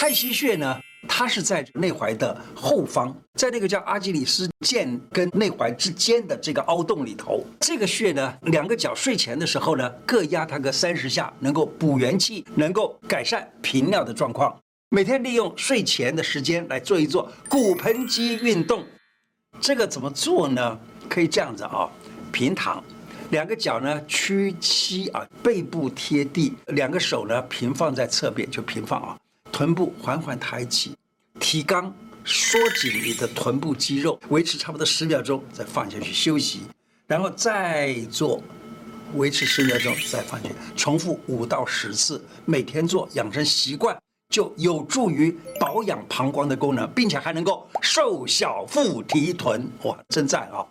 太溪穴呢，它是在内踝的后方，在那个叫阿基里斯腱跟内踝之间的这个凹洞里头。这个穴呢，两个脚睡前的时候呢，各压它个三十下，能够补元气，能够改善频尿的状况。每天利用睡前的时间来做一做骨盆肌运动。这个怎么做呢？可以这样子啊，平躺，两个脚呢屈膝啊，背部贴地，两个手呢平放在侧边，就平放啊。臀部缓缓抬起，提肛，缩紧你的臀部肌肉，维持差不多十秒钟，再放下去休息，然后再做，维持十秒钟，再放下去，重复五到十次，每天做，养成习惯，就有助于保养膀胱的功能，并且还能够瘦小腹提臀，哇，真赞啊！